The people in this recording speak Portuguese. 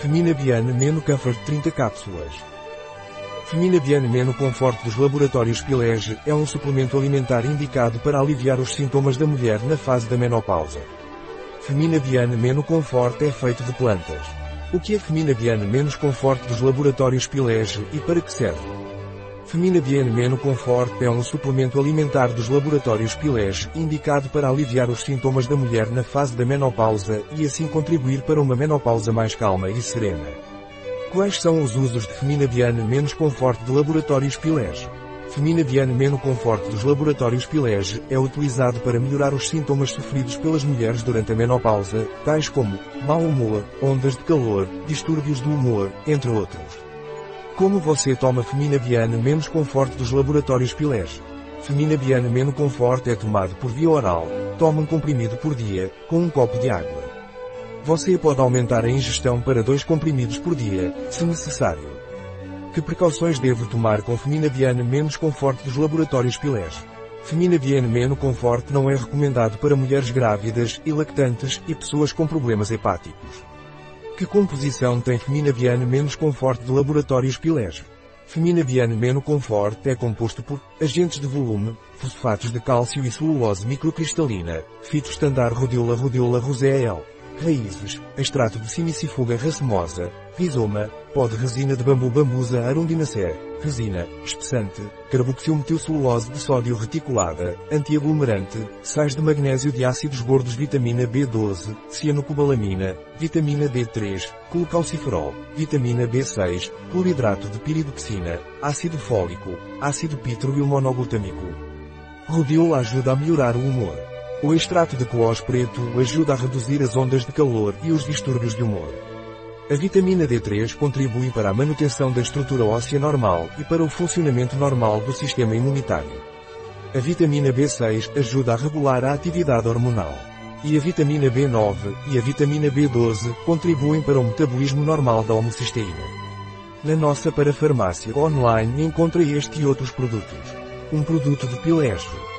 Femina Biane Neno Comfort 30 cápsulas. Femina Biane Neno Comfort dos laboratórios Pilege é um suplemento alimentar indicado para aliviar os sintomas da mulher na fase da menopausa. Femina Biane Neno Comfort é feito de plantas. O que é Femina Biane Menos Comfort dos laboratórios Pilege e para que serve? Femina Bien Meno Comfort é um suplemento alimentar dos laboratórios Pilege, indicado para aliviar os sintomas da mulher na fase da menopausa e assim contribuir para uma menopausa mais calma e serena. Quais são os usos de Femina Menos Comfort de laboratórios Pilege? Femina Bien Meno Comfort dos laboratórios Pilege é utilizado para melhorar os sintomas sofridos pelas mulheres durante a menopausa, tais como mau humor, ondas de calor, distúrbios do humor, entre outros. Como você toma Femina Biane menos conforto dos laboratórios Pilege? Femina Biane menos conforto é tomado por via oral, toma um comprimido por dia, com um copo de água. Você pode aumentar a ingestão para dois comprimidos por dia, se necessário. Que precauções devo tomar com Femina Biane menos conforto dos laboratórios Pilege? Femina Biane menos conforto não é recomendado para mulheres grávidas e lactantes e pessoas com problemas hepáticos. Que composição tem Femina Biane menos conforto de laboratórios? Femina Biane menos conforto é composto por agentes de volume, fosfatos de cálcio e celulose microcristalina, fitostandar rodiola rodiola roséel, raízes, extrato de simicifuga racemosa, rizoma, pó de resina de bambu bambusa arundinacea, resina, espessante, carboxilmetilcelulose de sódio reticulada, antiaglomerante, sais de magnésio de ácidos gordos vitamina B12, cianocobalamina, vitamina D3, colocalciferol, vitamina B6, cloridrato de piridoxina, ácido fólico, ácido pítrovil monoglutâmico. Rodiola ajuda a melhorar o humor. O extrato de coós preto ajuda a reduzir as ondas de calor e os distúrbios de humor. A vitamina D3 contribui para a manutenção da estrutura óssea normal e para o funcionamento normal do sistema imunitário. A vitamina B6 ajuda a regular a atividade hormonal. E a vitamina B9 e a vitamina B12 contribuem para o metabolismo normal da homocisteína. Na nossa parafarmácia online encontra este e outros produtos. Um produto de Pilege.